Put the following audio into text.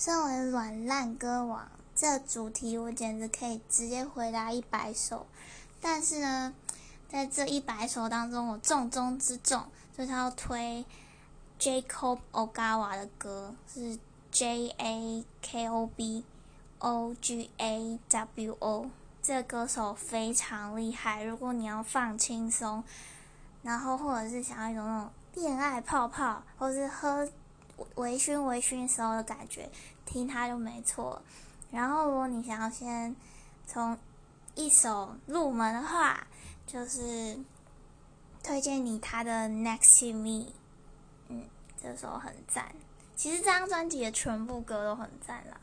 身为软烂歌王，这主题我简直可以直接回答一百首。但是呢，在这一百首当中，我重中之重就是要推 Jacob Ogawa 的歌，是 J A K O B O G A W O。这歌手非常厉害。如果你要放轻松，然后或者是想要一种那种恋爱泡泡，或是喝。微醺微醺时候的感觉，听它就没错。然后，如果你想要先从一首入门的话，就是推荐你他的《Next to Me》。嗯，这首很赞。其实这张专辑的全部歌都很赞啦。